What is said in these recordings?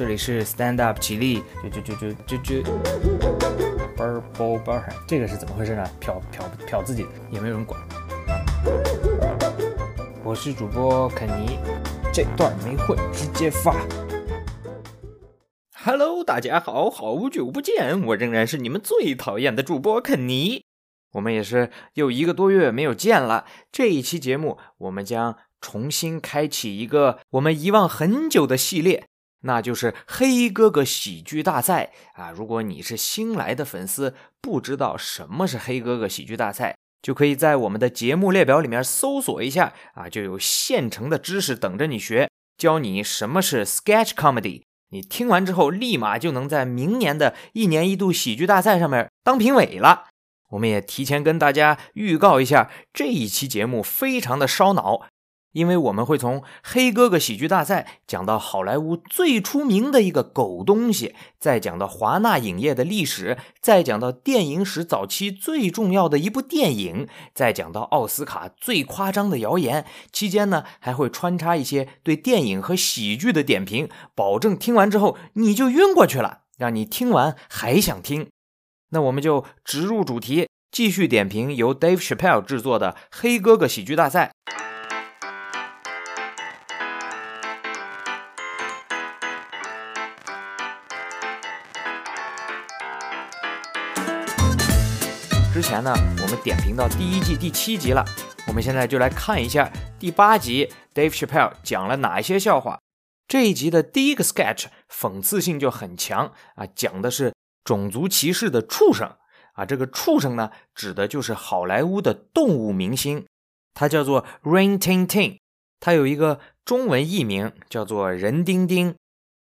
这里是 Stand Up 起立，就就就就就就，bar bar bar，这个是怎么回事呢？瞟瞟瞟自己，也没有人管。我是主播肯尼，这段没混，直接发。Hello，大家好，好久不见，我仍然是你们最讨厌的主播肯尼。我们也是又一个多月没有见了。这一期节目，我们将重新开启一个我们遗忘很久的系列，那就是黑哥哥喜剧大赛啊！如果你是新来的粉丝，不知道什么是黑哥哥喜剧大赛，就可以在我们的节目列表里面搜索一下啊，就有现成的知识等着你学，教你什么是 sketch comedy。你听完之后，立马就能在明年的一年一度喜剧大赛上面当评委了。我们也提前跟大家预告一下，这一期节目非常的烧脑，因为我们会从黑哥哥喜剧大赛讲到好莱坞最出名的一个狗东西，再讲到华纳影业的历史，再讲到电影史早期最重要的一部电影，再讲到奥斯卡最夸张的谣言。期间呢，还会穿插一些对电影和喜剧的点评，保证听完之后你就晕过去了，让你听完还想听。那我们就直入主题，继续点评由 Dave Chappelle 制作的《黑哥哥喜剧大赛》。之前呢，我们点评到第一季第七集了，我们现在就来看一下第八集 Dave Chappelle 讲了哪一些笑话。这一集的第一个 sketch 讽刺性就很强啊，讲的是。种族歧视的畜生啊，这个畜生呢，指的就是好莱坞的动物明星，他叫做 Rain Tintin，他有一个中文译名叫做任丁丁。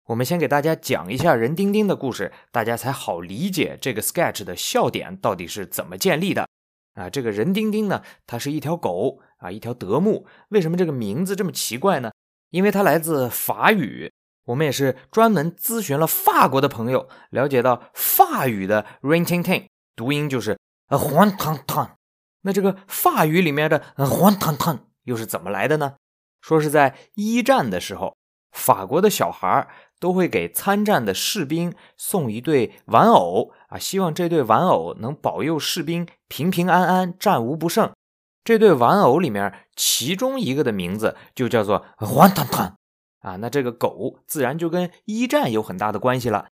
我们先给大家讲一下任丁丁的故事，大家才好理解这个 sketch 的笑点到底是怎么建立的啊。这个任丁丁呢，它是一条狗啊，一条德牧。为什么这个名字这么奇怪呢？因为它来自法语。我们也是专门咨询了法国的朋友，了解到法语的 rain ting ting 读音就是呃黄汤汤。那这个法语里面的黄汤汤又是怎么来的呢？说是在一战的时候，法国的小孩都会给参战的士兵送一对玩偶啊，希望这对玩偶能保佑士兵平平安安、战无不胜。这对玩偶里面其中一个的名字就叫做黄汤汤。啊，那这个狗自然就跟一战有很大的关系了。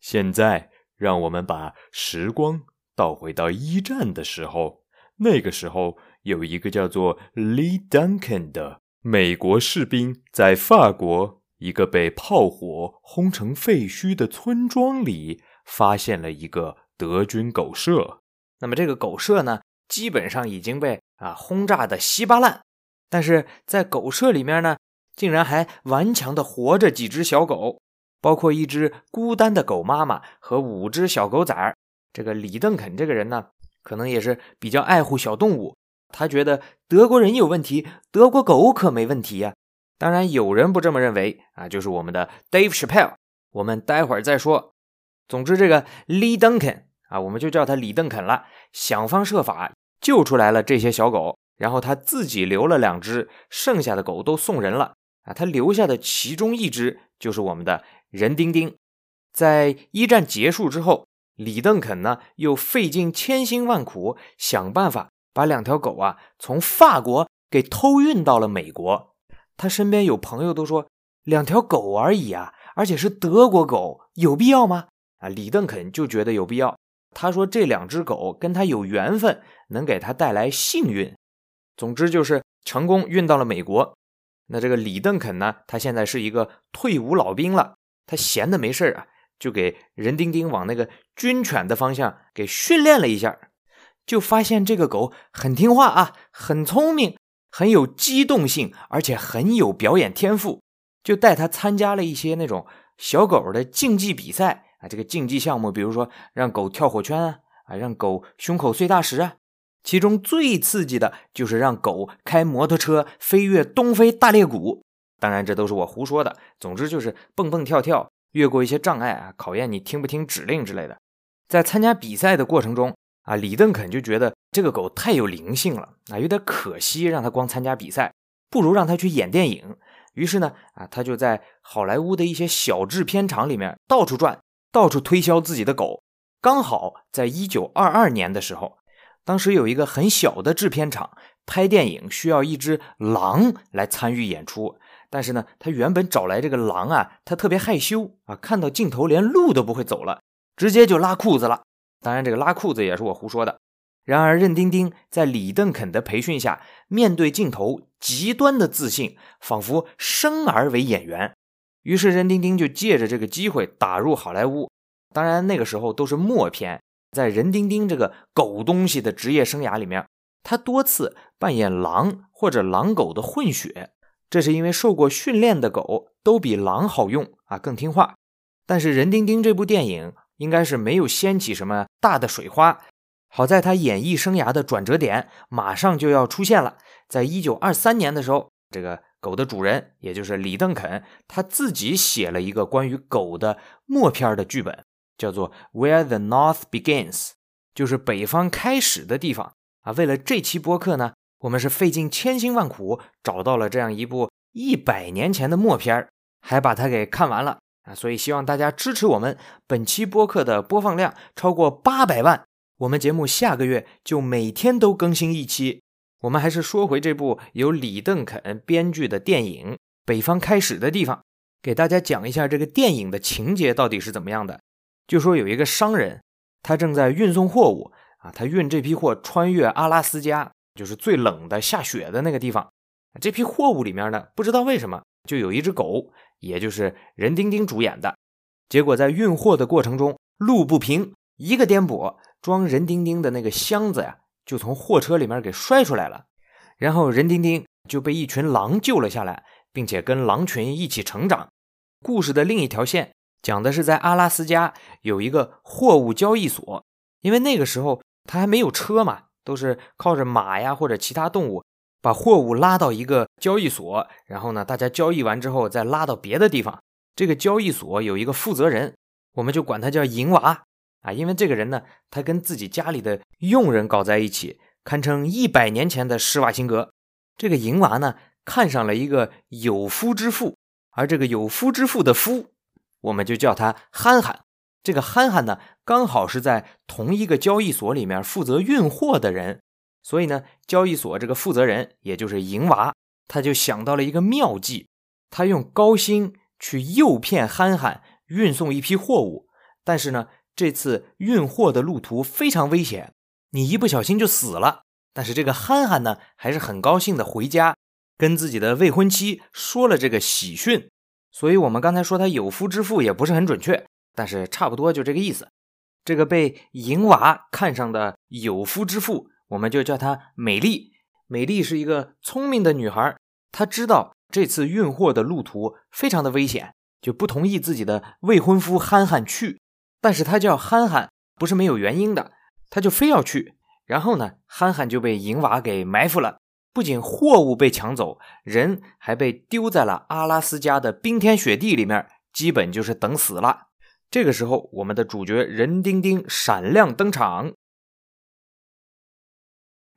现在，让我们把时光倒回到一战的时候。那个时候，有一个叫做 Lee Duncan 的美国士兵，在法国一个被炮火轰成废墟的村庄里，发现了一个德军狗舍。那么，这个狗舍呢，基本上已经被啊轰炸的稀巴烂。但是在狗舍里面呢。竟然还顽强的活着几只小狗，包括一只孤单的狗妈妈和五只小狗崽儿。这个李邓肯这个人呢，可能也是比较爱护小动物。他觉得德国人有问题，德国狗可没问题呀。当然，有人不这么认为啊，就是我们的 Dave Chappelle。我们待会儿再说。总之，这个李邓肯啊，我们就叫他李邓肯了，想方设法救出来了这些小狗，然后他自己留了两只，剩下的狗都送人了。啊，他留下的其中一只就是我们的任丁丁。在一战结束之后，李邓肯呢又费尽千辛万苦，想办法把两条狗啊从法国给偷运到了美国。他身边有朋友都说，两条狗而已啊，而且是德国狗，有必要吗？啊，李邓肯就觉得有必要。他说这两只狗跟他有缘分，能给他带来幸运。总之就是成功运到了美国。那这个李邓肯呢？他现在是一个退伍老兵了。他闲的没事啊，就给任丁丁往那个军犬的方向给训练了一下，就发现这个狗很听话啊，很聪明，很有机动性，而且很有表演天赋。就带他参加了一些那种小狗的竞技比赛啊，这个竞技项目，比如说让狗跳火圈啊，啊，让狗胸口碎大石啊。其中最刺激的就是让狗开摩托车飞越东非大裂谷，当然这都是我胡说的。总之就是蹦蹦跳跳，越过一些障碍啊，考验你听不听指令之类的。在参加比赛的过程中啊，李邓肯就觉得这个狗太有灵性了啊，有点可惜让它光参加比赛，不如让它去演电影。于是呢，啊，他就在好莱坞的一些小制片厂里面到处转，到处推销自己的狗。刚好在一九二二年的时候，当时有一个很小的制片厂拍电影需要一只狼来参与演出，但是呢，他原本找来这个狼啊，他特别害羞啊，看到镜头连路都不会走了，直接就拉裤子了。当然，这个拉裤子也是我胡说的。然而，任丁丁在李邓肯的培训下，面对镜头极端的自信，仿佛生而为演员。于是，任丁丁就借着这个机会打入好莱坞。当然，那个时候都是默片。在任丁丁这个狗东西的职业生涯里面，他多次扮演狼或者狼狗的混血。这是因为受过训练的狗都比狼好用啊，更听话。但是，任丁丁这部电影应该是没有掀起什么大的水花。好在他演艺生涯的转折点马上就要出现了，在一九二三年的时候，这个狗的主人，也就是李邓肯，他自己写了一个关于狗的默片的剧本，叫做《Where the North Begins》，就是北方开始的地方啊。为了这期播客呢，我们是费尽千辛万苦找到了这样一部一百年前的默片还把它给看完了啊。所以希望大家支持我们，本期播客的播放量超过八百万。我们节目下个月就每天都更新一期。我们还是说回这部由李邓肯编剧的电影《北方开始的地方》，给大家讲一下这个电影的情节到底是怎么样的。就说有一个商人，他正在运送货物啊，他运这批货穿越阿拉斯加，就是最冷的下雪的那个地方。这批货物里面呢，不知道为什么就有一只狗，也就是任丁丁主演的。结果在运货的过程中，路不平，一个颠簸。装任丁丁的那个箱子呀，就从货车里面给摔出来了，然后任丁丁就被一群狼救了下来，并且跟狼群一起成长。故事的另一条线讲的是在阿拉斯加有一个货物交易所，因为那个时候他还没有车嘛，都是靠着马呀或者其他动物把货物拉到一个交易所，然后呢大家交易完之后再拉到别的地方。这个交易所有一个负责人，我们就管他叫银娃。啊，因为这个人呢，他跟自己家里的佣人搞在一起，堪称一百年前的施瓦辛格。这个银娃呢，看上了一个有夫之妇，而这个有夫之妇的夫，我们就叫他憨憨。这个憨憨呢，刚好是在同一个交易所里面负责运货的人，所以呢，交易所这个负责人，也就是银娃，他就想到了一个妙计，他用高薪去诱骗憨憨运送一批货物，但是呢。这次运货的路途非常危险，你一不小心就死了。但是这个憨憨呢，还是很高兴的回家，跟自己的未婚妻说了这个喜讯。所以，我们刚才说他有夫之妇也不是很准确，但是差不多就这个意思。这个被银娃看上的有夫之妇，我们就叫她美丽。美丽是一个聪明的女孩，她知道这次运货的路途非常的危险，就不同意自己的未婚夫憨憨去。但是她叫憨憨，不是没有原因的，他就非要去。然后呢，憨憨就被银娃给埋伏了，不仅货物被抢走，人还被丢在了阿拉斯加的冰天雪地里面，基本就是等死了。这个时候，我们的主角任丁丁闪亮登场。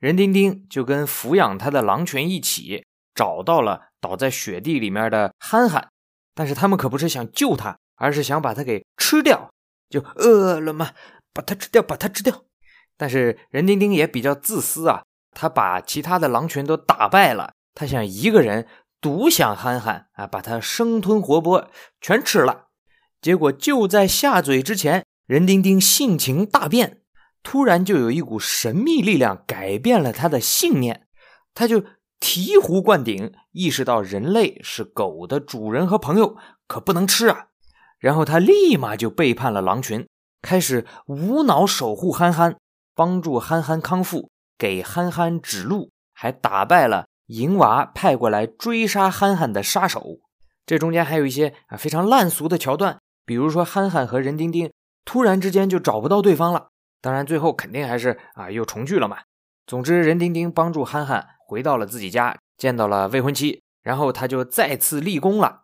任丁丁就跟抚养他的狼群一起找到了倒在雪地里面的憨憨，但是他们可不是想救他，而是想把他给吃掉。就饿了吗？把它吃掉，把它吃掉。但是任丁丁也比较自私啊，他把其他的狼群都打败了，他想一个人独享憨憨啊，把它生吞活剥，全吃了。结果就在下嘴之前，任丁丁性情大变，突然就有一股神秘力量改变了他的信念，他就醍醐灌顶，意识到人类是狗的主人和朋友，可不能吃啊。然后他立马就背叛了狼群，开始无脑守护憨憨，帮助憨憨康复，给憨憨指路，还打败了银娃派过来追杀憨憨的杀手。这中间还有一些啊非常烂俗的桥段，比如说憨憨和任丁丁突然之间就找不到对方了，当然最后肯定还是啊又重聚了嘛。总之，任丁丁帮助憨憨回到了自己家，见到了未婚妻，然后他就再次立功了，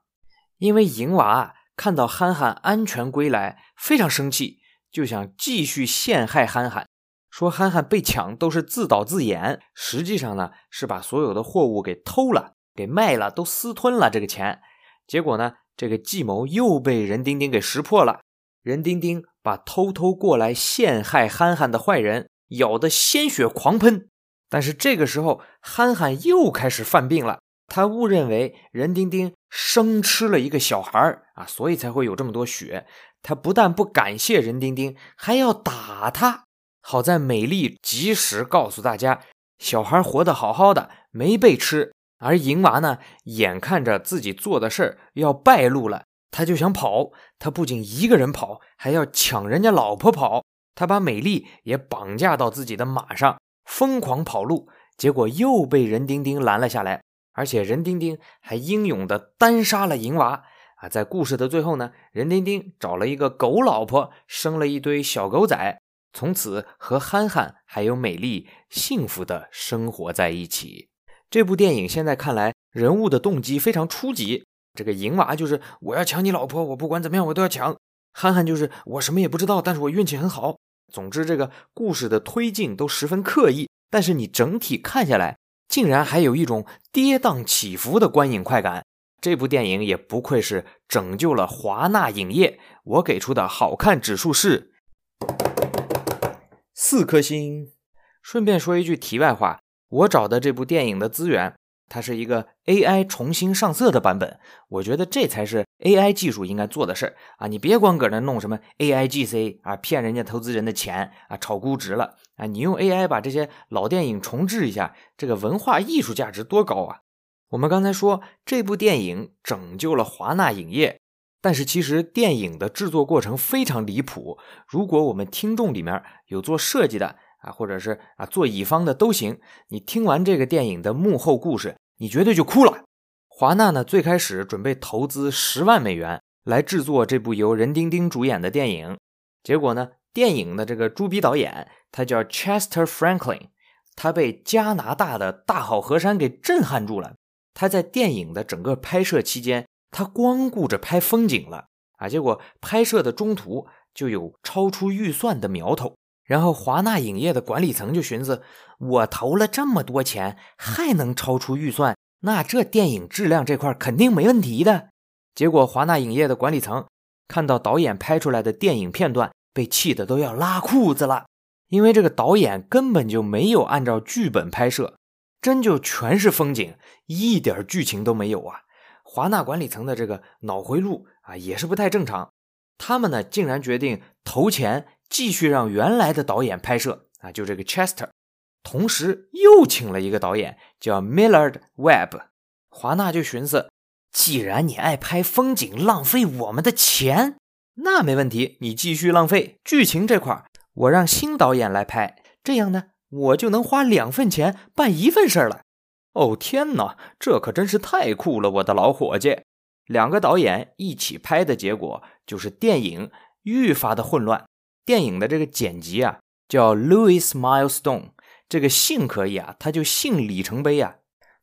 因为银娃。看到憨憨安全归来，非常生气，就想继续陷害憨憨，说憨憨被抢都是自导自演，实际上呢是把所有的货物给偷了，给卖了，都私吞了这个钱。结果呢，这个计谋又被任丁丁给识破了。任丁丁把偷偷过来陷害憨憨的坏人咬得鲜血狂喷。但是这个时候，憨憨又开始犯病了。他误认为任丁丁生吃了一个小孩啊，所以才会有这么多血。他不但不感谢任丁丁，还要打他。好在美丽及时告诉大家，小孩活得好好的，没被吃。而银娃呢，眼看着自己做的事儿要败露了，他就想跑。他不仅一个人跑，还要抢人家老婆跑。他把美丽也绑架到自己的马上，疯狂跑路。结果又被任丁丁拦了下来，而且任丁丁还英勇的单杀了银娃。啊，在故事的最后呢，任丁丁找了一个狗老婆，生了一堆小狗仔。从此和憨憨还有美丽幸福的生活在一起。这部电影现在看来，人物的动机非常初级。这个银娃就是我要抢你老婆，我不管怎么样我都要抢。憨憨就是我什么也不知道，但是我运气很好。总之，这个故事的推进都十分刻意，但是你整体看下来，竟然还有一种跌宕起伏的观影快感。这部电影也不愧是拯救了华纳影业。我给出的好看指数是。四颗星。顺便说一句题外话，我找的这部电影的资源，它是一个 AI 重新上色的版本。我觉得这才是 AI 技术应该做的事儿啊！你别光搁那弄什么 AIGC 啊，骗人家投资人的钱啊，炒估值了啊！你用 AI 把这些老电影重置一下，这个文化艺术价值多高啊！我们刚才说这部电影拯救了华纳影业。但是其实电影的制作过程非常离谱。如果我们听众里面有做设计的啊，或者是啊做乙方的都行，你听完这个电影的幕后故事，你绝对就哭了。华纳呢最开始准备投资十万美元来制作这部由任丁丁主演的电影，结果呢，电影的这个朱笔导演他叫 Chester Franklin，他被加拿大的大好河山给震撼住了。他在电影的整个拍摄期间。他光顾着拍风景了啊，结果拍摄的中途就有超出预算的苗头。然后华纳影业的管理层就寻思：我投了这么多钱，还能超出预算，那这电影质量这块肯定没问题的。结果华纳影业的管理层看到导演拍出来的电影片段，被气得都要拉裤子了，因为这个导演根本就没有按照剧本拍摄，真就全是风景，一点剧情都没有啊。华纳管理层的这个脑回路啊，也是不太正常。他们呢，竟然决定投钱继续让原来的导演拍摄啊，就这个 Chester，同时又请了一个导演叫 Millard Webb。华纳就寻思，既然你爱拍风景，浪费我们的钱，那没问题，你继续浪费剧情这块，我让新导演来拍，这样呢，我就能花两份钱办一份事儿了。哦天哪，这可真是太酷了，我的老伙计！两个导演一起拍的结果就是电影愈发的混乱。电影的这个剪辑啊，叫 Louis Milestone，这个姓可以啊，他就姓里程碑啊，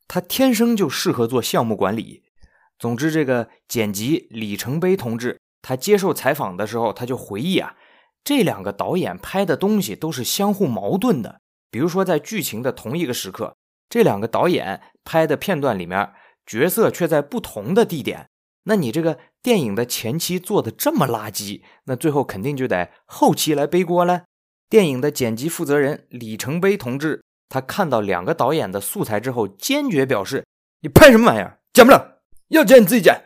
他天生就适合做项目管理。总之，这个剪辑里程碑同志，他接受采访的时候，他就回忆啊，这两个导演拍的东西都是相互矛盾的。比如说，在剧情的同一个时刻。这两个导演拍的片段里面，角色却在不同的地点。那你这个电影的前期做的这么垃圾，那最后肯定就得后期来背锅了。电影的剪辑负责人李成碑同志，他看到两个导演的素材之后，坚决表示：“你拍什么玩意儿？剪不了，要剪你自己剪。”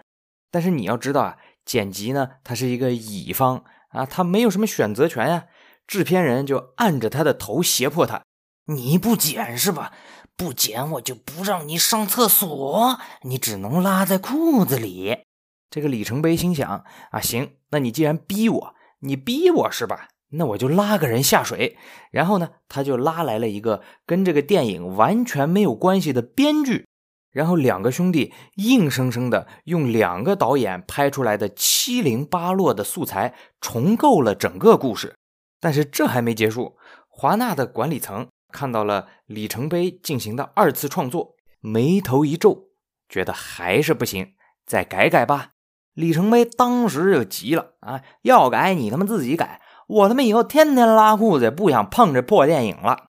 但是你要知道啊，剪辑呢，他是一个乙方啊，他没有什么选择权呀。制片人就按着他的头胁迫他：“你不剪是吧？”不剪我就不让你上厕所，你只能拉在裤子里。这个里程碑心想啊，行，那你既然逼我，你逼我是吧？那我就拉个人下水。然后呢，他就拉来了一个跟这个电影完全没有关系的编剧。然后两个兄弟硬生生的用两个导演拍出来的七零八落的素材重构了整个故事。但是这还没结束，华纳的管理层。看到了里程碑进行的二次创作，眉头一皱，觉得还是不行，再改改吧。里程碑当时就急了啊，要改你他妈自己改，我他妈以后天天拉裤子，也不想碰这破电影了。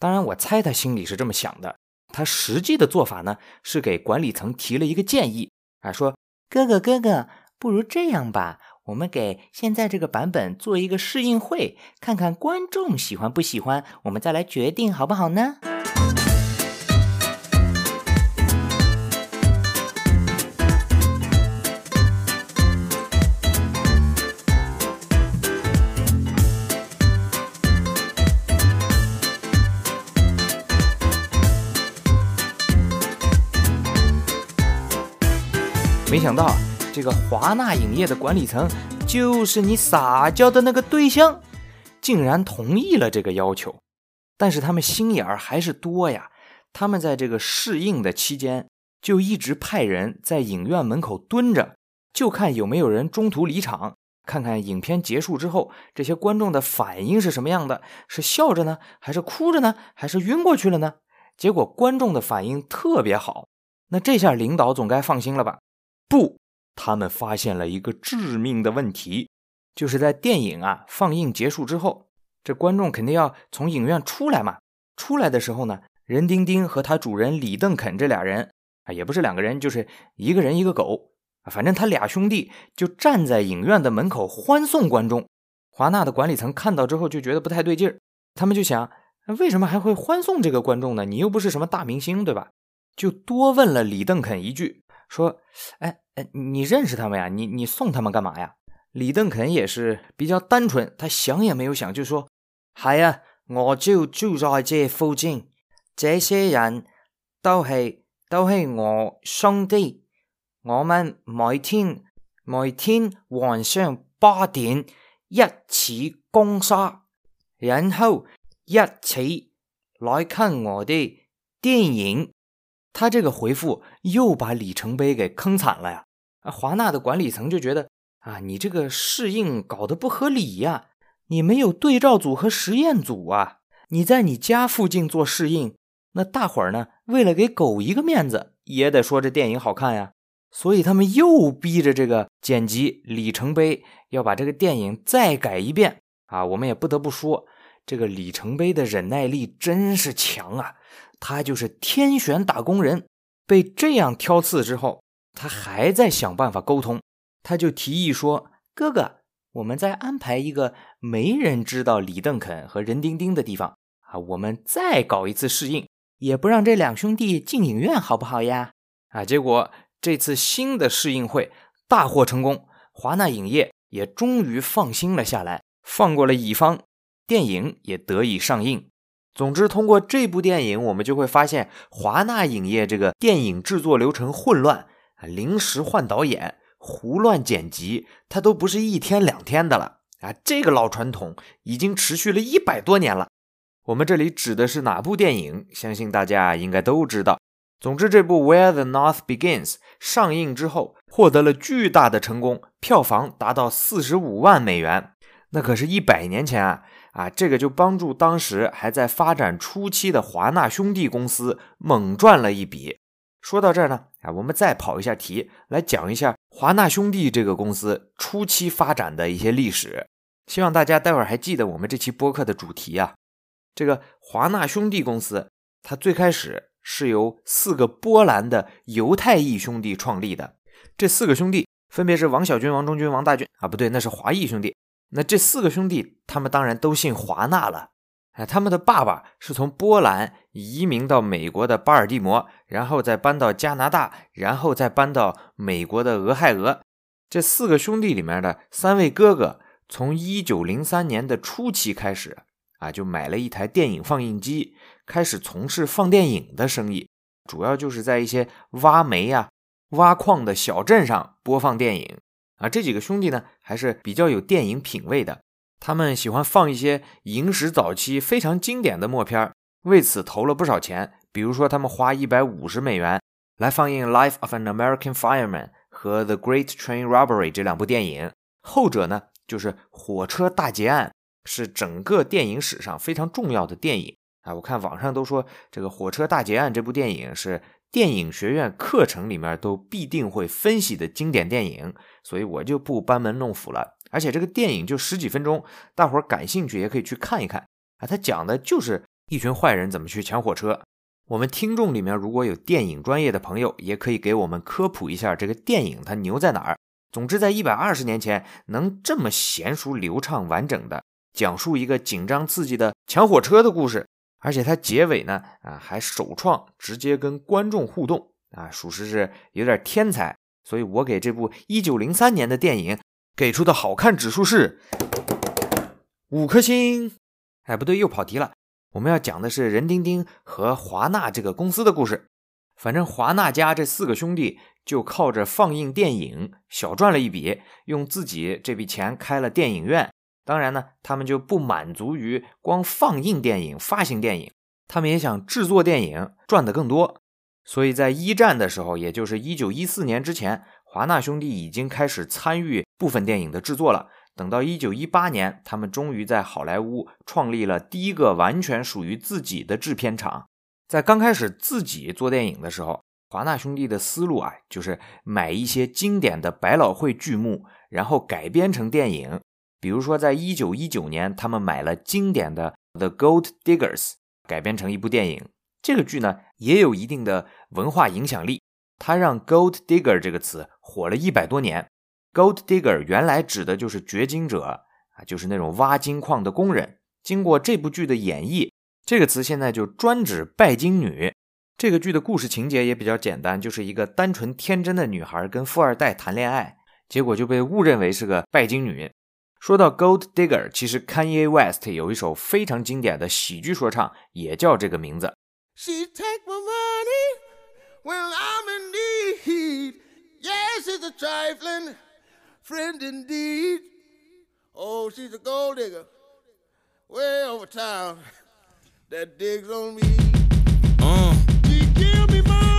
当然，我猜他心里是这么想的，他实际的做法呢，是给管理层提了一个建议啊，说哥哥哥哥，不如这样吧，我们给现在这个版本做一个试映会，看看观众喜欢不喜欢，我们再来决定好不好呢？没想到这个华纳影业的管理层就是你撒娇的那个对象，竟然同意了这个要求。但是他们心眼儿还是多呀，他们在这个试映的期间就一直派人在影院门口蹲着，就看有没有人中途离场，看看影片结束之后这些观众的反应是什么样的，是笑着呢，还是哭着呢，还是晕过去了呢？结果观众的反应特别好，那这下领导总该放心了吧？不，他们发现了一个致命的问题，就是在电影啊放映结束之后，这观众肯定要从影院出来嘛。出来的时候呢，任丁丁和他主人李邓肯这俩人啊，也不是两个人，就是一个人一个狗啊，反正他俩兄弟就站在影院的门口欢送观众。华纳的管理层看到之后就觉得不太对劲儿，他们就想，为什么还会欢送这个观众呢？你又不是什么大明星，对吧？就多问了李邓肯一句。说，哎哎，你认识他们呀？你你送他们干嘛呀？李邓肯也是比较单纯，他想也没有想就说：“系啊，我就住在这附近，这些人都系都系我兄弟，我们每天每天晚上八点一起攻杀，然后一起来看我的电影。”他这个回复又把里程碑给坑惨了呀！啊，华纳的管理层就觉得啊，你这个试映搞得不合理呀，你没有对照组和实验组啊，你在你家附近做试映，那大伙儿呢，为了给狗一个面子，也得说这电影好看呀，所以他们又逼着这个剪辑里程碑要把这个电影再改一遍啊！我们也不得不说，这个里程碑的忍耐力真是强啊！他就是天选打工人，被这样挑刺之后，他还在想办法沟通。他就提议说：“哥哥，我们再安排一个没人知道李邓肯和任丁丁的地方啊，我们再搞一次试映，也不让这两兄弟进影院，好不好呀？”啊，结果这次新的试映会大获成功，华纳影业也终于放心了下来，放过了乙方，电影也得以上映。总之，通过这部电影，我们就会发现华纳影业这个电影制作流程混乱啊，临时换导演、胡乱剪辑，它都不是一天两天的了啊。这个老传统已经持续了一百多年了。我们这里指的是哪部电影？相信大家应该都知道。总之，这部《Where the North Begins》上映之后，获得了巨大的成功，票房达到四十五万美元，那可是一百年前啊。啊，这个就帮助当时还在发展初期的华纳兄弟公司猛赚了一笔。说到这儿呢，啊，我们再跑一下题，来讲一下华纳兄弟这个公司初期发展的一些历史。希望大家待会儿还记得我们这期播客的主题啊。这个华纳兄弟公司，它最开始是由四个波兰的犹太裔兄弟创立的。这四个兄弟分别是王小军、王中军、王大军啊，不对，那是华裔兄弟。那这四个兄弟，他们当然都姓华纳了。哎，他们的爸爸是从波兰移民到美国的巴尔的摩，然后再搬到加拿大，然后再搬到美国的俄亥俄。这四个兄弟里面的三位哥哥，从一九零三年的初期开始，啊，就买了一台电影放映机，开始从事放电影的生意，主要就是在一些挖煤呀、挖矿的小镇上播放电影。啊，这几个兄弟呢，还是比较有电影品味的。他们喜欢放一些影史早期非常经典的默片，为此投了不少钱。比如说，他们花一百五十美元来放映《Life of an American Fireman》和《The Great Train Robbery》这两部电影。后者呢，就是《火车大劫案》，是整个电影史上非常重要的电影啊。我看网上都说，这个《火车大劫案》这部电影是。电影学院课程里面都必定会分析的经典电影，所以我就不班门弄斧了。而且这个电影就十几分钟，大伙儿感兴趣也可以去看一看啊。它讲的就是一群坏人怎么去抢火车我们听众里面如果有电影专业的朋友，也可以给我们科普一下这个电影它牛在哪儿。总之，在一百二十年前能这么娴熟、流畅、完整的讲述一个紧张刺激的抢火车的故事，而且它结尾呢啊还首创直接跟观众互动啊，属实是有点天才。所以我给这部一九零三年的电影给出的好看指数是五颗星。哎，不对，又跑题了。我们要讲的是任丁丁和华纳这个公司的故事。反正华纳家这四个兄弟就靠着放映电影小赚了一笔，用自己这笔钱开了电影院。当然呢，他们就不满足于光放映电影、发行电影，他们也想制作电影赚得更多。所以在一战的时候，也就是一九一四年之前，华纳兄弟已经开始参与部分电影的制作了。等到一九一八年，他们终于在好莱坞创立了第一个完全属于自己的制片厂。在刚开始自己做电影的时候，华纳兄弟的思路啊，就是买一些经典的百老汇剧目，然后改编成电影。比如说，在一九一九年，他们买了经典的《The Gold Diggers》，改编成一部电影。这个剧呢，也有一定的文化影响力，它让 “Gold Digger” 这个词火了一百多年。Gold digger 原来指的就是掘金者啊，就是那种挖金矿的工人。经过这部剧的演绎，这个词现在就专指拜金女。这个剧的故事情节也比较简单，就是一个单纯天真的女孩跟富二代谈恋爱，结果就被误认为是个拜金女。说到 Gold digger，其实 Kanye West 有一首非常经典的喜剧说唱，也叫这个名字。She take my money when I'm in need. Yes, it's a trifling. friend indeed. Oh, she's a gold digger way over town that digs on me. Uh.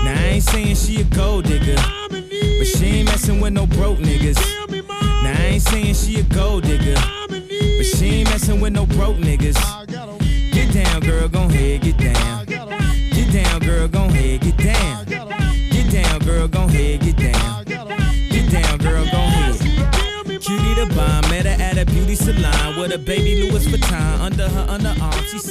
Now I ain't saying she a gold digger, but she ain't messing with no broke niggas. Saying she a gold digger, but she ain't messing with no broke niggas. Get down, girl, gon' head, get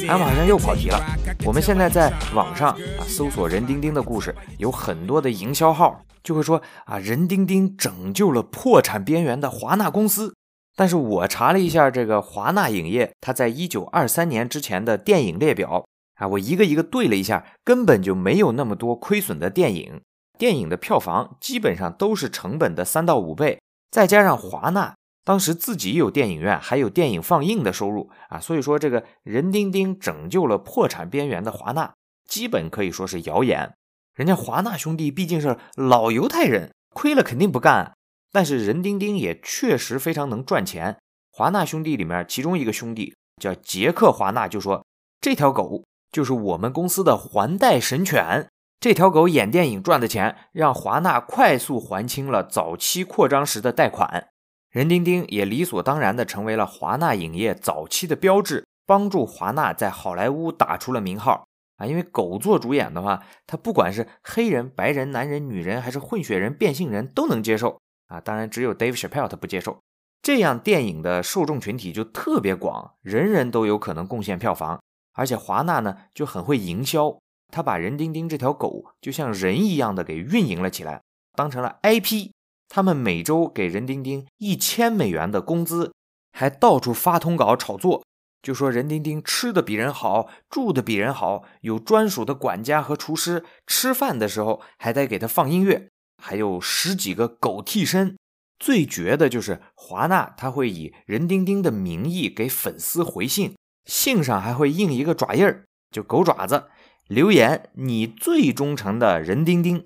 俺好像又跑题了。我们现在在网上啊搜索任丁丁的故事，有很多的营销号就会说啊任丁丁拯救了破产边缘的华纳公司。但是我查了一下这个华纳影业，它在一九二三年之前的电影列表啊，我一个一个对了一下，根本就没有那么多亏损的电影。电影的票房基本上都是成本的三到五倍。再加上华纳当时自己有电影院，还有电影放映的收入啊，所以说这个任丁丁拯救了破产边缘的华纳，基本可以说是谣言。人家华纳兄弟毕竟是老犹太人，亏了肯定不干。但是任丁丁也确实非常能赚钱。华纳兄弟里面其中一个兄弟叫杰克华纳，就说这条狗就是我们公司的还贷神犬。这条狗演电影赚的钱，让华纳快速还清了早期扩张时的贷款。任丁丁也理所当然地成为了华纳影业早期的标志，帮助华纳在好莱坞打出了名号啊！因为狗做主演的话，他不管是黑人、白人、男人、女人，还是混血人、变性人都能接受啊！当然，只有 Dave Chappelle 他不接受。这样电影的受众群体就特别广，人人都有可能贡献票房，而且华纳呢就很会营销。他把任丁丁这条狗就像人一样的给运营了起来，当成了 IP。他们每周给任丁丁一千美元的工资，还到处发通稿炒作，就说任丁丁吃的比人好，住的比人好，有专属的管家和厨师，吃饭的时候还得给他放音乐，还有十几个狗替身。最绝的就是华纳，他会以任丁丁的名义给粉丝回信，信上还会印一个爪印儿，就狗爪子。留言你最忠诚的任丁丁，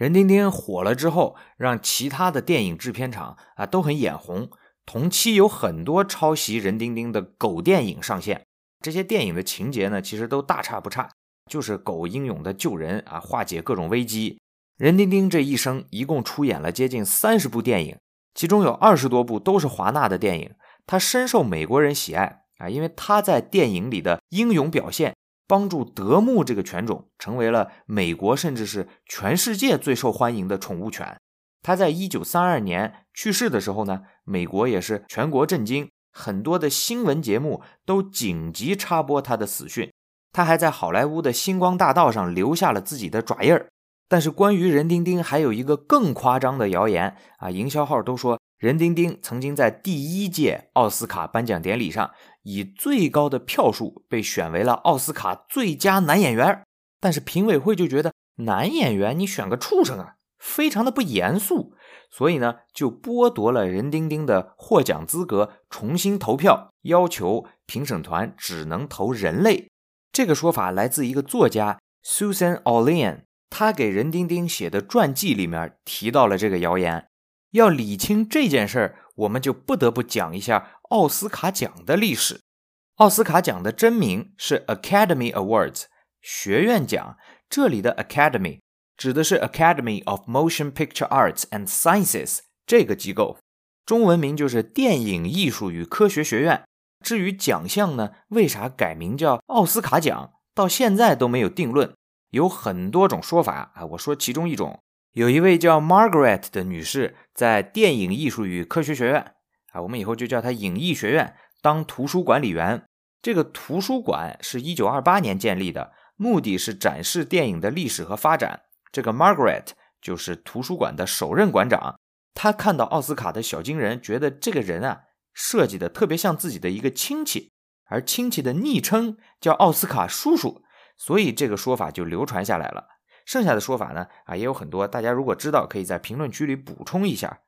任丁丁火了之后，让其他的电影制片厂啊都很眼红。同期有很多抄袭任丁丁的狗电影上线，这些电影的情节呢，其实都大差不差，就是狗英勇的救人啊，化解各种危机。任丁丁这一生一共出演了接近三十部电影，其中有二十多部都是华纳的电影。他深受美国人喜爱啊，因为他在电影里的英勇表现。帮助德牧这个犬种成为了美国甚至是全世界最受欢迎的宠物犬。他在一九三二年去世的时候呢，美国也是全国震惊，很多的新闻节目都紧急插播他的死讯。他还在好莱坞的星光大道上留下了自己的爪印儿。但是关于任丁丁还有一个更夸张的谣言啊，营销号都说任丁丁曾经在第一届奥斯卡颁奖典礼上以最高的票数被选为了奥斯卡最佳男演员，但是评委会就觉得男演员你选个畜生啊，非常的不严肃，所以呢就剥夺了任丁丁的获奖资格，重新投票，要求评审团只能投人类。这个说法来自一个作家 Susan Orlean，他给任丁丁写的传记里面提到了这个谣言。要理清这件事儿，我们就不得不讲一下奥斯卡奖的历史。奥斯卡奖的真名是 Academy Awards 学院奖，这里的 Academy 指的是 Academy of Motion Picture Arts and Sciences 这个机构，中文名就是电影艺术与科学学院。至于奖项呢，为啥改名叫奥斯卡奖，到现在都没有定论，有很多种说法啊。我说其中一种，有一位叫 Margaret 的女士在电影艺术与科学学院啊，我们以后就叫她影艺学院当图书管理员。这个图书馆是一九二八年建立的，目的是展示电影的历史和发展。这个 Margaret 就是图书馆的首任馆长。他看到奥斯卡的小金人，觉得这个人啊。设计的特别像自己的一个亲戚，而亲戚的昵称叫奥斯卡叔叔，所以这个说法就流传下来了。剩下的说法呢，啊也有很多，大家如果知道，可以在评论区里补充一下。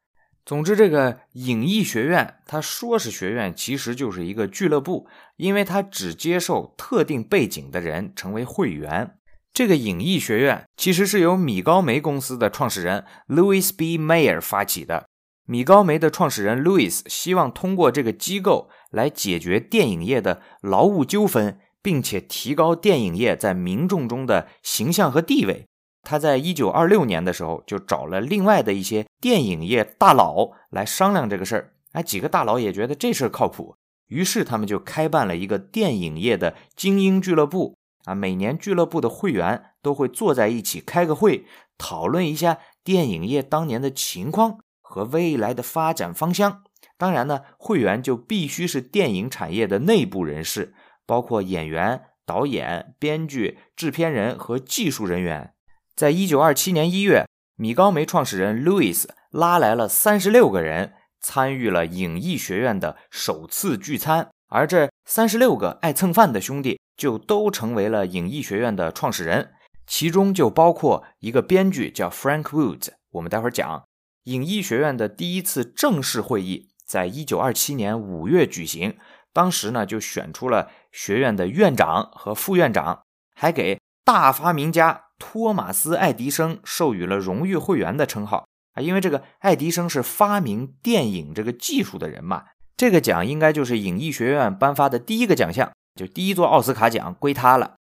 总之，这个影艺学院，他说是学院，其实就是一个俱乐部，因为他只接受特定背景的人成为会员。这个影艺学院其实是由米高梅公司的创始人 Louis B. Mayer 发起的。米高梅的创始人 Louis 希望通过这个机构来解决电影业的劳务纠纷，并且提高电影业在民众中的形象和地位。他在一九二六年的时候就找了另外的一些电影业大佬来商量这个事儿。哎，几个大佬也觉得这事儿靠谱，于是他们就开办了一个电影业的精英俱乐部。啊，每年俱乐部的会员都会坐在一起开个会，讨论一下电影业当年的情况。和未来的发展方向，当然呢，会员就必须是电影产业的内部人士，包括演员、导演、编剧、制片人和技术人员。在一九二七年一月，米高梅创始人 Louis 拉来了三十六个人，参与了影艺学院的首次聚餐，而这三十六个爱蹭饭的兄弟就都成为了影艺学院的创始人，其中就包括一个编剧叫 Frank Woods，我们待会儿讲。影艺学院的第一次正式会议在一九二七年五月举行，当时呢就选出了学院的院长和副院长，还给大发明家托马斯·爱迪生授予了荣誉会员的称号啊，因为这个爱迪生是发明电影这个技术的人嘛，这个奖应该就是影艺学院颁发的第一个奖项，就第一座奥斯卡奖归他了。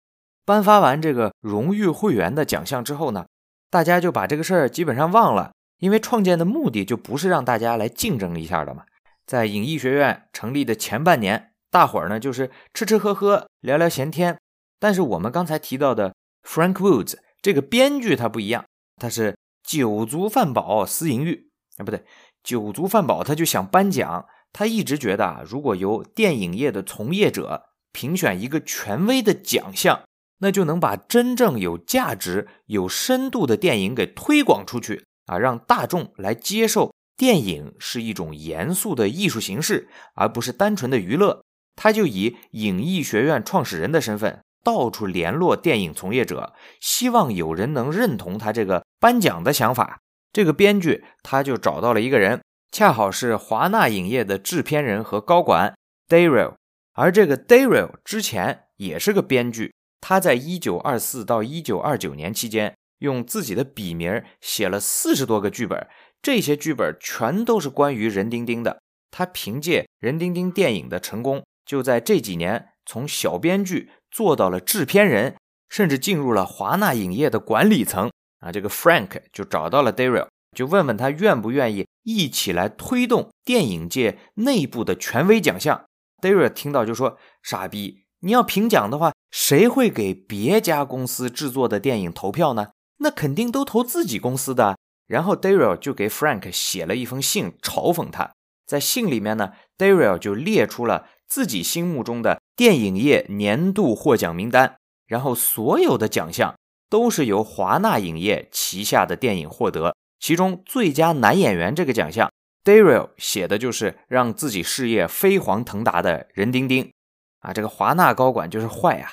颁发完这个荣誉会员的奖项之后呢，大家就把这个事儿基本上忘了。因为创建的目的就不是让大家来竞争一下的嘛，在影艺学院成立的前半年，大伙儿呢就是吃吃喝喝，聊聊闲天。但是我们刚才提到的 Frank Woods 这个编剧他不一样，他是酒足饭饱思淫欲啊，不对，酒足饭饱他就想颁奖。他一直觉得啊，如果由电影业的从业者评选一个权威的奖项，那就能把真正有价值、有深度的电影给推广出去。啊，让大众来接受电影是一种严肃的艺术形式，而不是单纯的娱乐。他就以影艺学院创始人的身份，到处联络电影从业者，希望有人能认同他这个颁奖的想法。这个编剧他就找到了一个人，恰好是华纳影业的制片人和高管 Daryl，而这个 Daryl 之前也是个编剧，他在一九二四到一九二九年期间。用自己的笔名写了四十多个剧本，这些剧本全都是关于任丁丁的。他凭借任丁丁电影的成功，就在这几年从小编剧做到了制片人，甚至进入了华纳影业的管理层。啊，这个 Frank 就找到了 Daryl，就问问他愿不愿意一起来推动电影界内部的权威奖项。Daryl 听到就说：“傻逼，你要评奖的话，谁会给别家公司制作的电影投票呢？”那肯定都投自己公司的。然后 Daryl 就给 Frank 写了一封信，嘲讽他。在信里面呢，Daryl 就列出了自己心目中的电影业年度获奖名单。然后所有的奖项都是由华纳影业旗下的电影获得，其中最佳男演员这个奖项，Daryl 写的就是让自己事业飞黄腾达的任丁丁啊，这个华纳高管就是坏啊。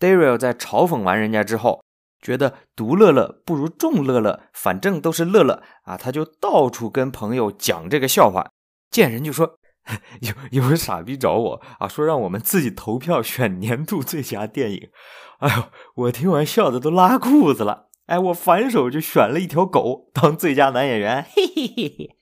Daryl 在嘲讽完人家之后，觉得独乐乐不如众乐乐，反正都是乐乐啊，他就到处跟朋友讲这个笑话，见人就说。有 有个傻逼找我啊，说让我们自己投票选年度最佳电影。哎呦，我听完笑的都拉裤子了。哎，我反手就选了一条狗当最佳男演员。嘿嘿嘿嘿，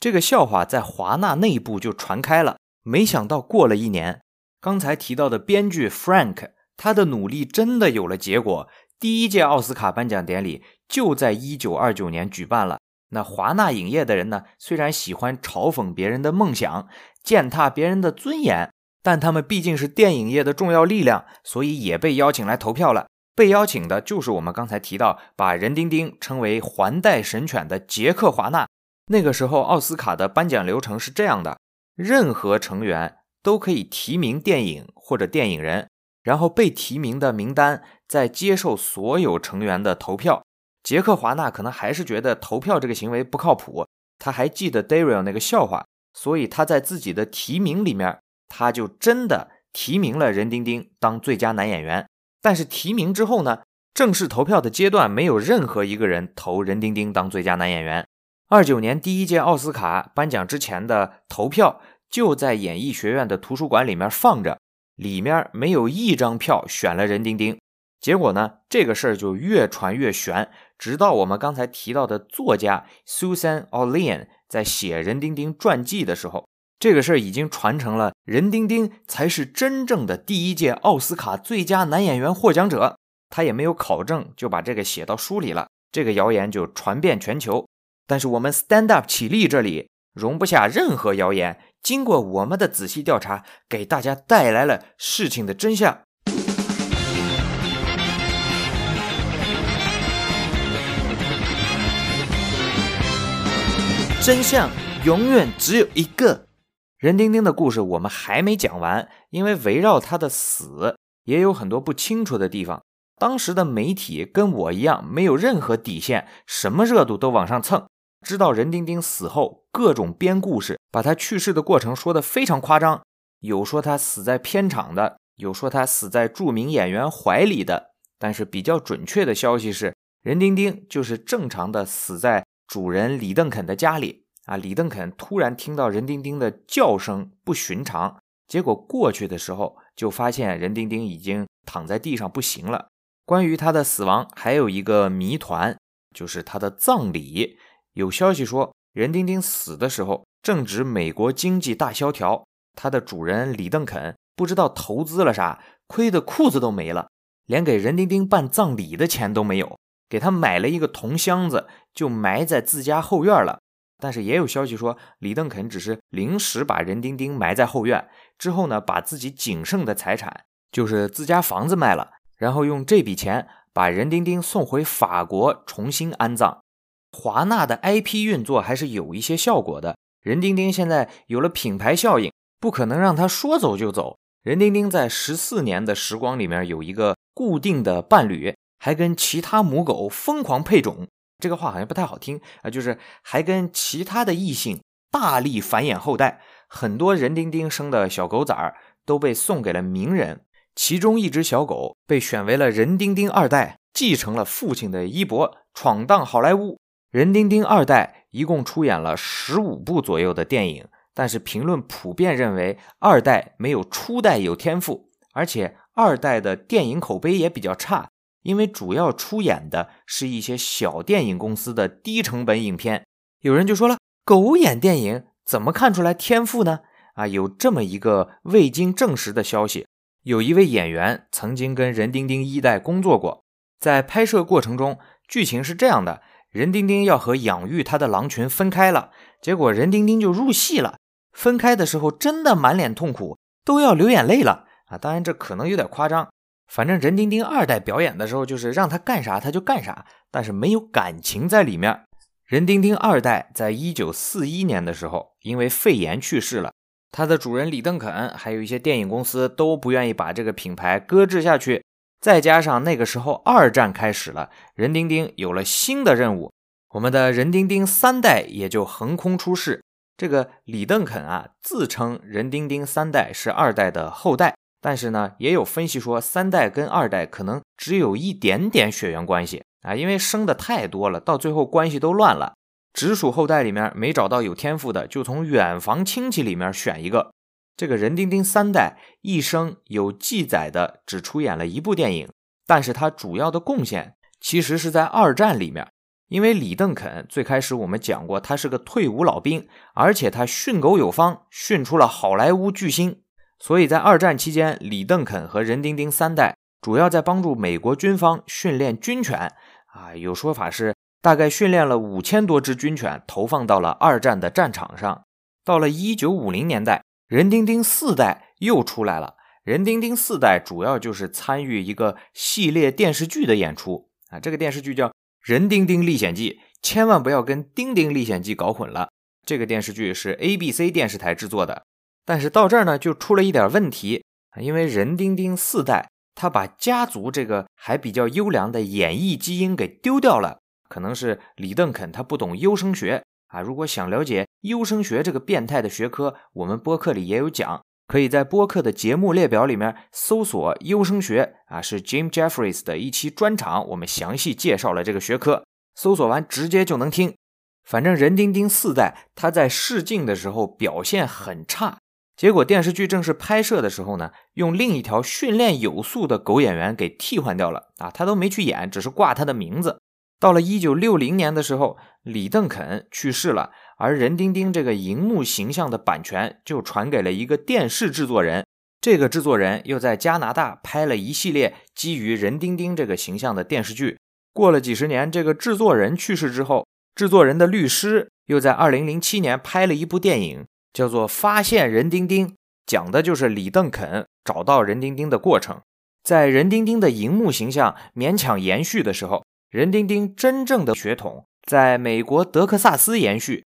这个笑话在华纳内部就传开了。没想到过了一年，刚才提到的编剧 Frank，他的努力真的有了结果。第一届奥斯卡颁奖典礼就在一九二九年举办了。那华纳影业的人呢？虽然喜欢嘲讽别人的梦想，践踏别人的尊严，但他们毕竟是电影业的重要力量，所以也被邀请来投票了。被邀请的就是我们刚才提到把任丁丁称为“环带神犬”的杰克·华纳。那个时候，奥斯卡的颁奖流程是这样的：任何成员都可以提名电影或者电影人，然后被提名的名单再接受所有成员的投票。杰克·华纳可能还是觉得投票这个行为不靠谱，他还记得 Daryl 那个笑话，所以他在自己的提名里面，他就真的提名了任丁丁当最佳男演员。但是提名之后呢，正式投票的阶段没有任何一个人投任丁丁当最佳男演员。二九年第一届奥斯卡颁奖之前的投票就在演艺学院的图书馆里面放着，里面没有一张票选了任丁丁。结果呢，这个事儿就越传越悬。直到我们刚才提到的作家 Susan Olean 在写任丁丁传记的时候，这个事儿已经传成了任丁丁才是真正的第一届奥斯卡最佳男演员获奖者。他也没有考证，就把这个写到书里了，这个谣言就传遍全球。但是我们 Stand Up 起立这里容不下任何谣言，经过我们的仔细调查，给大家带来了事情的真相。真相永远只有一个。任丁丁的故事我们还没讲完，因为围绕他的死也有很多不清楚的地方。当时的媒体跟我一样，没有任何底线，什么热度都往上蹭。知道任丁丁死后，各种编故事，把他去世的过程说得非常夸张。有说他死在片场的，有说他死在著名演员怀里的。但是比较准确的消息是，任丁丁就是正常的死在。主人李邓肯的家里啊，李邓肯突然听到任丁丁的叫声不寻常，结果过去的时候就发现任丁丁已经躺在地上不行了。关于他的死亡，还有一个谜团，就是他的葬礼。有消息说，任丁丁死的时候正值美国经济大萧条，他的主人李邓肯不知道投资了啥，亏得裤子都没了，连给任丁丁办葬礼的钱都没有。给他买了一个铜箱子，就埋在自家后院了。但是也有消息说，李邓肯只是临时把任丁丁埋在后院，之后呢，把自己仅剩的财产，就是自家房子卖了，然后用这笔钱把任丁丁送回法国重新安葬。华纳的 IP 运作还是有一些效果的。任丁丁现在有了品牌效应，不可能让他说走就走。任丁丁在十四年的时光里面有一个固定的伴侣。还跟其他母狗疯狂配种，这个话好像不太好听啊，就是还跟其他的异性大力繁衍后代，很多人丁丁生的小狗崽儿都被送给了名人，其中一只小狗被选为了人丁丁二代，继承了父亲的衣钵，闯荡好莱坞。人丁丁二代一共出演了十五部左右的电影，但是评论普遍认为二代没有初代有天赋，而且二代的电影口碑也比较差。因为主要出演的是一些小电影公司的低成本影片，有人就说了：“狗演电影怎么看出来天赋呢？”啊，有这么一个未经证实的消息：有一位演员曾经跟任丁丁一代工作过，在拍摄过程中，剧情是这样的：任丁丁要和养育他的狼群分开了，结果任丁丁就入戏了。分开的时候真的满脸痛苦，都要流眼泪了啊！当然这可能有点夸张。反正任丁丁二代表演的时候，就是让他干啥他就干啥，但是没有感情在里面。任丁丁二代在一九四一年的时候因为肺炎去世了，他的主人李邓肯还有一些电影公司都不愿意把这个品牌搁置下去。再加上那个时候二战开始了，任丁丁有了新的任务，我们的任丁丁三代也就横空出世。这个李邓肯啊，自称任丁丁三代是二代的后代，但是呢，也有分析说三代跟二代可能只有一点点血缘关系啊，因为生的太多了，到最后关系都乱了。直属后代里面没找到有天赋的，就从远房亲戚里面选一个。这个任丁丁三代一生有记载的只出演了一部电影，但是他主要的贡献其实是在二战里面。因为李邓肯最开始我们讲过，他是个退伍老兵，而且他训狗有方，训出了好莱坞巨星。所以在二战期间，李邓肯和任丁丁三代主要在帮助美国军方训练军犬。啊，有说法是大概训练了五千多只军犬，投放到了二战的战场上。到了一九五零年代，任丁丁四代又出来了。任丁丁四代主要就是参与一个系列电视剧的演出。啊，这个电视剧叫。《人丁丁历险记》千万不要跟《丁丁历险记》搞混了。这个电视剧是 ABC 电视台制作的，但是到这儿呢就出了一点问题，因为任丁丁四代他把家族这个还比较优良的演艺基因给丢掉了，可能是李邓肯他不懂优生学啊。如果想了解优生学这个变态的学科，我们播客里也有讲。可以在播客的节目列表里面搜索优生学啊，是 Jim Jeffries 的一期专场，我们详细介绍了这个学科。搜索完直接就能听。反正任丁丁四代他在试镜的时候表现很差，结果电视剧正式拍摄的时候呢，用另一条训练有素的狗演员给替换掉了啊，他都没去演，只是挂他的名字。到了一九六零年的时候，李邓肯去世了。而任丁丁这个荧幕形象的版权就传给了一个电视制作人，这个制作人又在加拿大拍了一系列基于任丁丁这个形象的电视剧。过了几十年，这个制作人去世之后，制作人的律师又在2007年拍了一部电影，叫做《发现任丁丁》，讲的就是李邓肯找到任丁丁的过程。在任丁丁的荧幕形象勉强延续的时候，任丁丁真正的血统在美国德克萨斯延续。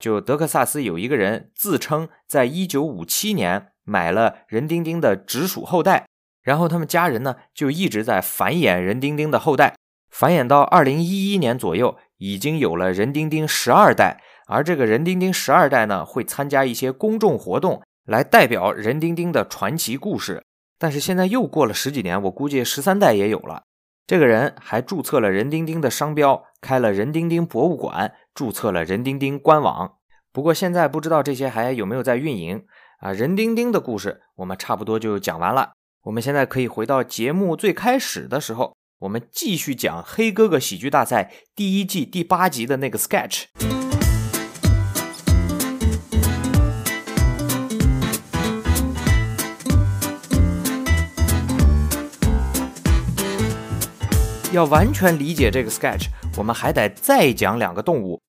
就德克萨斯有一个人自称在一九五七年买了任丁丁的直属后代，然后他们家人呢就一直在繁衍任丁丁的后代，繁衍到二零一一年左右，已经有了任丁丁十二代。而这个任丁丁十二代呢，会参加一些公众活动，来代表任丁丁的传奇故事。但是现在又过了十几年，我估计十三代也有了。这个人还注册了任丁丁的商标，开了任丁丁博物馆，注册了任丁丁官网。不过现在不知道这些还有没有在运营啊？任丁丁的故事我们差不多就讲完了。我们现在可以回到节目最开始的时候，我们继续讲《黑哥哥喜剧大赛》第一季第八集的那个 sketch。要完全理解这个 sketch，我们还得再讲两个动物，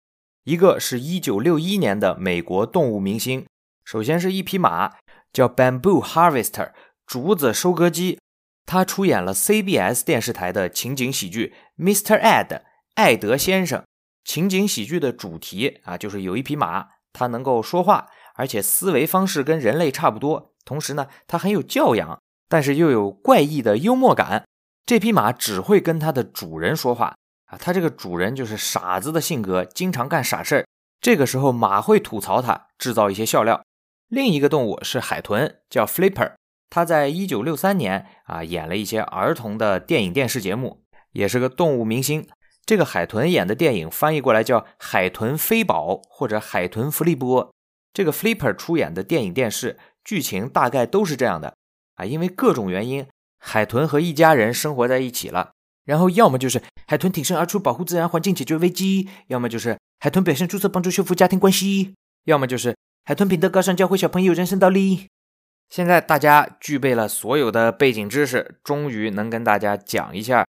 一个是一九六一年的美国动物明星。首先是一匹马，叫 Bamboo Harvester，竹子收割机。他出演了 CBS 电视台的情景喜剧《Mr. Ed》艾德先生。情景喜剧的主题啊，就是有一匹马，它能够说话，而且思维方式跟人类差不多。同时呢，它很有教养，但是又有怪异的幽默感。这匹马只会跟它的主人说话啊，它这个主人就是傻子的性格，经常干傻事儿。这个时候，马会吐槽它，制造一些笑料。另一个动物是海豚，叫 Flipper。它在一九六三年啊演了一些儿童的电影电视节目，也是个动物明星。这个海豚演的电影翻译过来叫《海豚飞宝》或者《海豚弗利波》。这个 Flipper 出演的电影电视剧情大概都是这样的啊，因为各种原因。海豚和一家人生活在一起了，然后要么就是海豚挺身而出保护自然环境解决危机，要么就是海豚表现出色帮助修复家庭关系，要么就是海豚品德高尚教会小朋友人生道理。现在大家具备了所有的背景知识，终于能跟大家讲一下《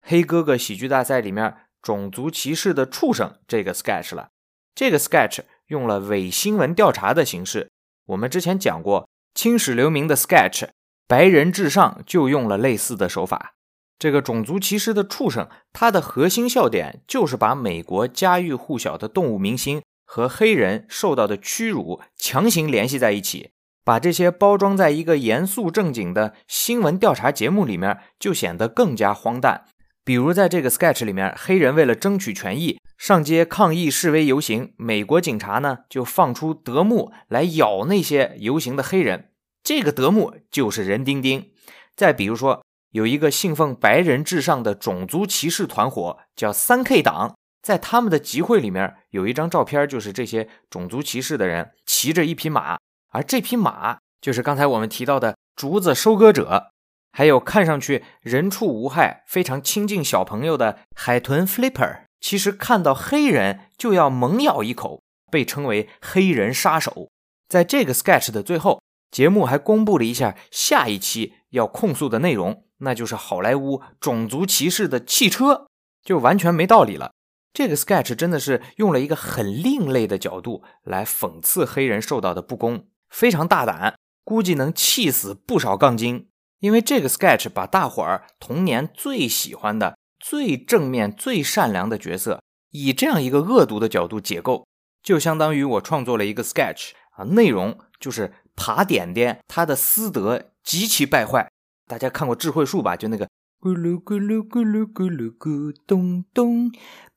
黑哥哥喜剧大赛》里面种族歧视的畜生这个 sketch 了。这个 sketch 用了伪新闻调查的形式，我们之前讲过青史留名的 sketch。白人至上就用了类似的手法。这个种族歧视的畜生，它的核心笑点就是把美国家喻户晓的动物明星和黑人受到的屈辱强行联系在一起，把这些包装在一个严肃正经的新闻调查节目里面，就显得更加荒诞。比如在这个 sketch 里面，黑人为了争取权益上街抗议示威游行，美国警察呢就放出德牧来咬那些游行的黑人，这个德牧就是人丁丁。再比如说，有一个信奉白人至上的种族歧视团伙叫三 K 党，在他们的集会里面有一张照片，就是这些种族歧视的人骑着一匹马，而这匹马就是刚才我们提到的竹子收割者。还有看上去人畜无害、非常亲近小朋友的海豚 Flipper，其实看到黑人就要猛咬一口，被称为黑人杀手。在这个 sketch 的最后，节目还公布了一下下一期要控诉的内容，那就是好莱坞种族歧视的汽车，就完全没道理了。这个 sketch 真的是用了一个很另类的角度来讽刺黑人受到的不公，非常大胆，估计能气死不少杠精。因为这个 sketch 把大伙儿童年最喜欢的、最正面、最善良的角色，以这样一个恶毒的角度解构，就相当于我创作了一个 sketch 啊，内容就是爬点点他的私德极其败坏。大家看过智慧树吧？就那个咕噜咕噜咕噜咕噜咕咚咚，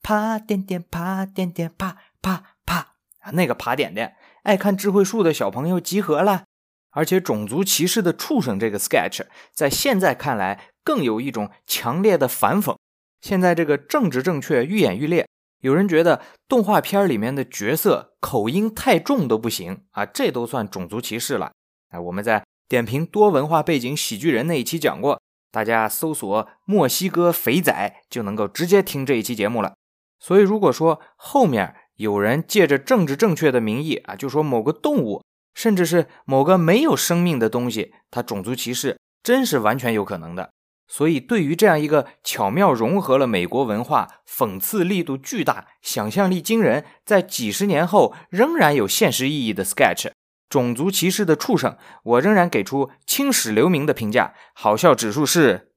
爬点点爬点点爬爬爬，那个爬点点，爱看智慧树的小朋友集合了。而且种族歧视的畜生这个 sketch，在现在看来更有一种强烈的反讽。现在这个政治正确愈演愈烈，有人觉得动画片里面的角色口音太重都不行啊，这都算种族歧视了。哎，我们在点评多文化背景喜剧人那一期讲过，大家搜索墨西哥肥仔就能够直接听这一期节目了。所以如果说后面有人借着政治正确的名义啊，就说某个动物。甚至是某个没有生命的东西，它种族歧视真是完全有可能的。所以，对于这样一个巧妙融合了美国文化、讽刺力度巨大、想象力惊人，在几十年后仍然有现实意义的 sketch，种族歧视的畜生，我仍然给出青史留名的评价，好笑指数是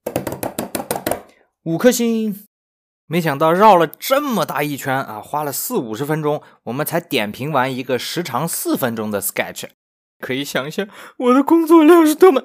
五颗星。没想到绕了这么大一圈啊，花了四五十分钟，我们才点评完一个时长四分钟的 sketch。可以想象我的工作量是多么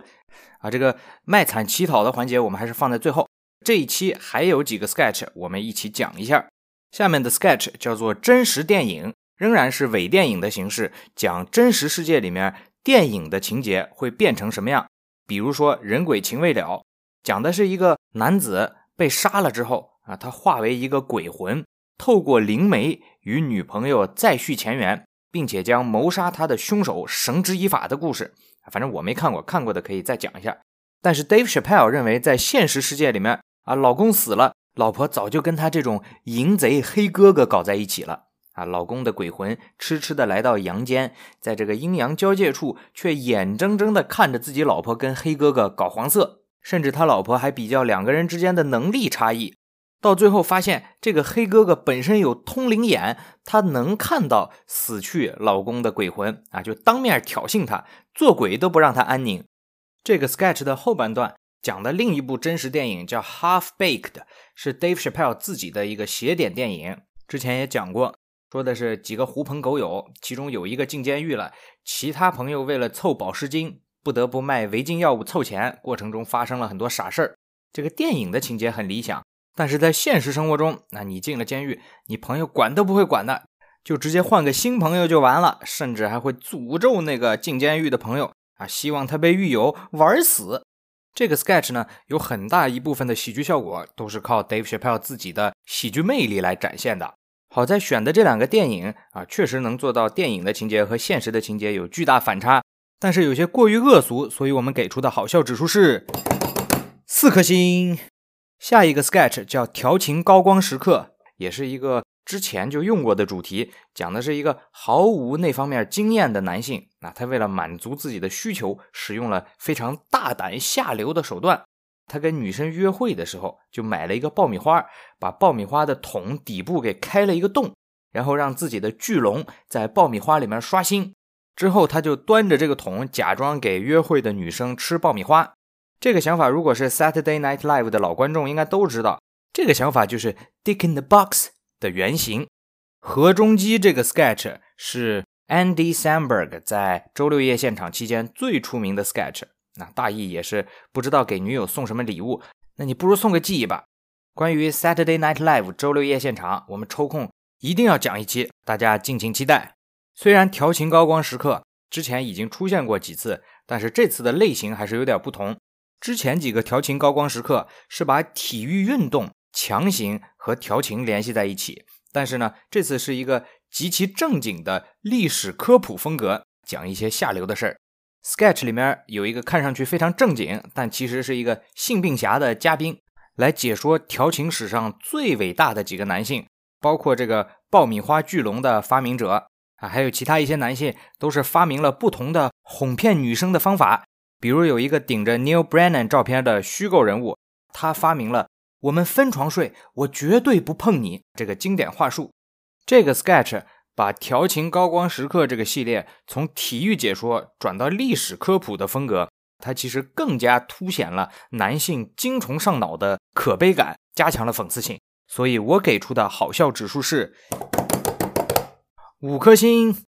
啊！这个卖惨乞讨的环节我们还是放在最后。这一期还有几个 sketch，我们一起讲一下。下面的 sketch 叫做真实电影，仍然是伪电影的形式，讲真实世界里面电影的情节会变成什么样。比如说人鬼情未了，讲的是一个男子被杀了之后。啊，他化为一个鬼魂，透过灵媒与女朋友再续前缘，并且将谋杀他的凶手绳之以法的故事。反正我没看过，看过的可以再讲一下。但是 Dave Chappelle 认为，在现实世界里面，啊，老公死了，老婆早就跟他这种淫贼黑哥哥搞在一起了。啊，老公的鬼魂痴痴的来到阳间，在这个阴阳交界处，却眼睁睁的看着自己老婆跟黑哥哥搞黄色，甚至他老婆还比较两个人之间的能力差异。到最后发现，这个黑哥哥本身有通灵眼，他能看到死去老公的鬼魂啊，就当面挑衅他，做鬼都不让他安宁。这个 sketch 的后半段讲的另一部真实电影叫《Half Baked》，是 Dave Chappelle 自己的一个邪典电影。之前也讲过，说的是几个狐朋狗友，其中有一个进监狱了，其他朋友为了凑保释金，不得不卖违禁药物凑钱，过程中发生了很多傻事儿。这个电影的情节很理想。但是在现实生活中，那你进了监狱，你朋友管都不会管的，就直接换个新朋友就完了，甚至还会诅咒那个进监狱的朋友啊，希望他被狱友玩死。这个 sketch 呢，有很大一部分的喜剧效果都是靠 Dave Chappelle 自己的喜剧魅力来展现的。好在选的这两个电影啊，确实能做到电影的情节和现实的情节有巨大反差，但是有些过于恶俗，所以我们给出的好笑指数是四颗星。下一个 sketch 叫调情高光时刻，也是一个之前就用过的主题，讲的是一个毫无那方面经验的男性，那他为了满足自己的需求，使用了非常大胆下流的手段。他跟女生约会的时候，就买了一个爆米花，把爆米花的桶底部给开了一个洞，然后让自己的巨龙在爆米花里面刷新。之后他就端着这个桶，假装给约会的女生吃爆米花。这个想法，如果是 Saturday Night Live 的老观众应该都知道，这个想法就是 Dick in the Box 的原型。何中基这个 sketch 是 Andy Samberg 在周六夜现场期间最出名的 sketch。那大意也是不知道给女友送什么礼物，那你不如送个记忆吧。关于 Saturday Night Live 周六夜现场，我们抽空一定要讲一期，大家敬请期待。虽然调情高光时刻之前已经出现过几次，但是这次的类型还是有点不同。之前几个调情高光时刻是把体育运动强行和调情联系在一起，但是呢，这次是一个极其正经的历史科普风格，讲一些下流的事儿。Sketch 里面有一个看上去非常正经，但其实是一个性病侠的嘉宾，来解说调情史上最伟大的几个男性，包括这个爆米花巨龙的发明者啊，还有其他一些男性，都是发明了不同的哄骗女生的方法。比如有一个顶着 Neil Brennan 照片的虚构人物，他发明了“我们分床睡，我绝对不碰你”这个经典话术。这个 Sketch。把调情高光时刻这个系列从体育解说转到历史科普的风格，它其实更加凸显了男性精虫上脑的可悲感，加强了讽刺性。所以我给出的好笑指数是五颗星。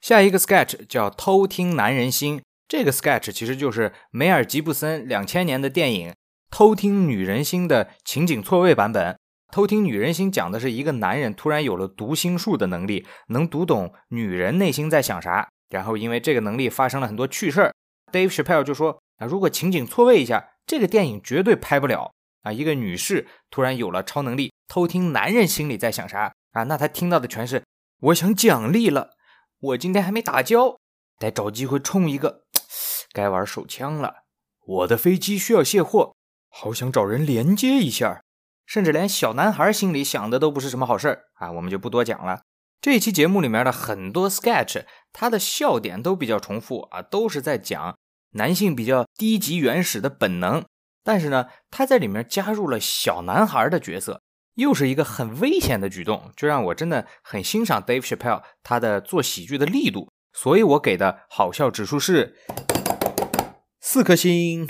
下一个 sketch 叫偷听男人心，这个 sketch 其实就是梅尔吉布森两千年的电影《偷听女人心》的情景错位版本。偷听女人心讲的是一个男人突然有了读心术的能力，能读懂女人内心在想啥。然后因为这个能力发生了很多趣事儿。Dave Chappelle 就说啊，如果情景错位一下，这个电影绝对拍不了啊。一个女士突然有了超能力，偷听男人心里在想啥啊，那她听到的全是我想奖励了，我今天还没打交，得找机会冲一个，该玩手枪了。我的飞机需要卸货，好想找人连接一下。甚至连小男孩心里想的都不是什么好事儿啊，我们就不多讲了。这一期节目里面的很多 sketch，它的笑点都比较重复啊，都是在讲男性比较低级原始的本能。但是呢，他在里面加入了小男孩的角色，又是一个很危险的举动，就让我真的很欣赏 Dave Chappelle 他的做喜剧的力度。所以我给的好笑指数是四颗星。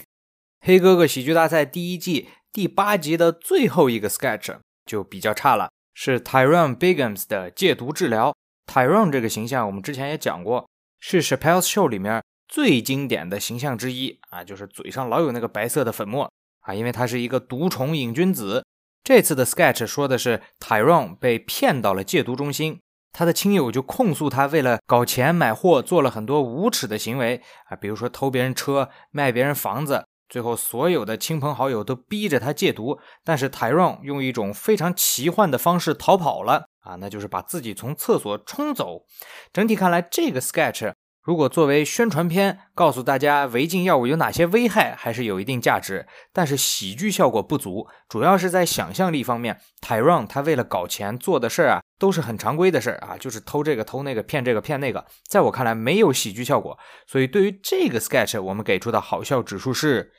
黑哥哥喜剧大赛第一季。第八集的最后一个 sketch 就比较差了，是 Tyrone Biggums 的戒毒治疗。Tyrone 这个形象我们之前也讲过，是 Chappelle's Show 里面最经典的形象之一啊，就是嘴上老有那个白色的粉末啊，因为他是一个毒虫瘾君子。这次的 sketch 说的是 Tyrone 被骗到了戒毒中心，他的亲友就控诉他为了搞钱买货做了很多无耻的行为啊，比如说偷别人车、卖别人房子。最后，所有的亲朋好友都逼着他戒毒，但是 Tyrone 用一种非常奇幻的方式逃跑了啊，那就是把自己从厕所冲走。整体看来，这个 sketch。如果作为宣传片告诉大家违禁药物有哪些危害，还是有一定价值。但是喜剧效果不足，主要是在想象力方面。Tyrone 他为了搞钱做的事儿啊，都是很常规的事儿啊，就是偷这个偷那个，骗这个骗那个。在我看来，没有喜剧效果。所以对于这个 sketch，我们给出的好笑指数是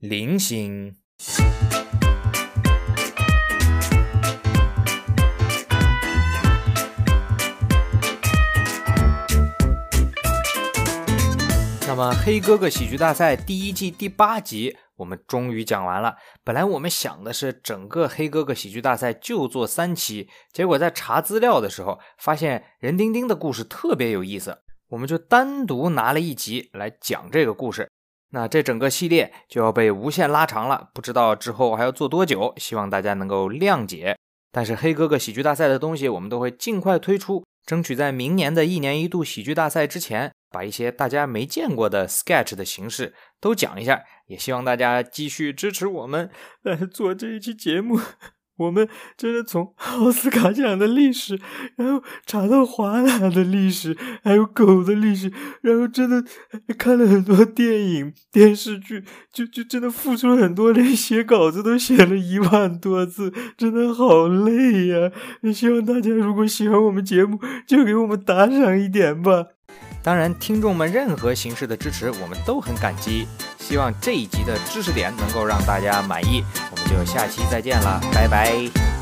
零星。那么，黑哥哥喜剧大赛第一季第八集，我们终于讲完了。本来我们想的是整个黑哥哥喜剧大赛就做三期，结果在查资料的时候发现任丁丁的故事特别有意思，我们就单独拿了一集来讲这个故事。那这整个系列就要被无限拉长了，不知道之后还要做多久，希望大家能够谅解。但是黑哥哥喜剧大赛的东西，我们都会尽快推出，争取在明年的一年一度喜剧大赛之前。把一些大家没见过的 sketch 的形式都讲一下，也希望大家继续支持我们来做这一期节目。我们真的从奥斯卡奖的历史，然后查到华纳的历史，还有狗的历史，然后真的看了很多电影、电视剧，就就真的付出了很多，连写稿子都写了一万多字，真的好累呀！希望大家如果喜欢我们节目，就给我们打赏一点吧。当然，听众们任何形式的支持，我们都很感激。希望这一集的知识点能够让大家满意。我们就下期再见了，拜拜。